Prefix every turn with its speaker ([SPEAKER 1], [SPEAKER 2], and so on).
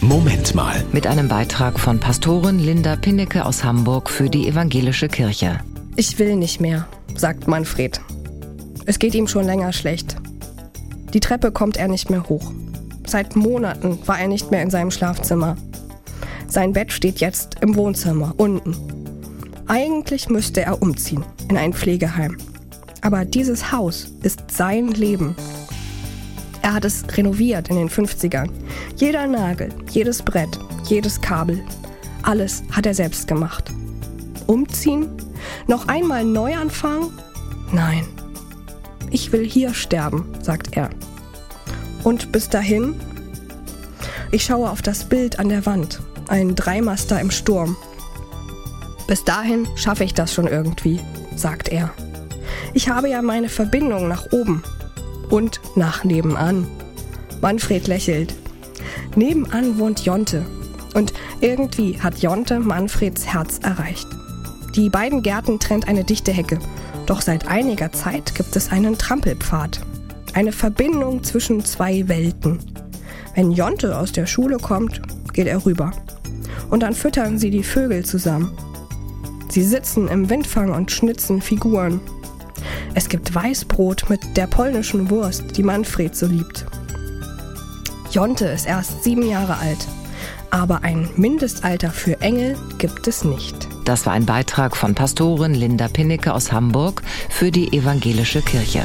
[SPEAKER 1] Moment mal.
[SPEAKER 2] Mit einem Beitrag von Pastorin Linda Pinnecke aus Hamburg für die Evangelische Kirche.
[SPEAKER 3] Ich will nicht mehr, sagt Manfred. Es geht ihm schon länger schlecht. Die Treppe kommt er nicht mehr hoch. Seit Monaten war er nicht mehr in seinem Schlafzimmer. Sein Bett steht jetzt im Wohnzimmer, unten. Eigentlich müsste er umziehen in ein Pflegeheim. Aber dieses Haus ist sein Leben. Er hat es renoviert in den 50ern. Jeder Nagel, jedes Brett, jedes Kabel, alles hat er selbst gemacht. Umziehen? Noch einmal neu anfangen? Nein. Ich will hier sterben, sagt er. Und bis dahin? Ich schaue auf das Bild an der Wand, ein Dreimaster im Sturm. Bis dahin schaffe ich das schon irgendwie, sagt er. Ich habe ja meine Verbindung nach oben und nach nebenan. Manfred lächelt. Nebenan wohnt Jonte. Und irgendwie hat Jonte Manfreds Herz erreicht. Die beiden Gärten trennt eine dichte Hecke. Doch seit einiger Zeit gibt es einen Trampelpfad. Eine Verbindung zwischen zwei Welten. Wenn Jonte aus der Schule kommt, geht er rüber. Und dann füttern sie die Vögel zusammen. Sie sitzen im Windfang und schnitzen Figuren. Es gibt Weißbrot mit der polnischen Wurst, die Manfred so liebt. Jonte ist erst sieben Jahre alt, aber ein Mindestalter für Engel gibt es nicht.
[SPEAKER 2] Das war ein Beitrag von Pastorin Linda Pinnecke aus Hamburg für die Evangelische Kirche.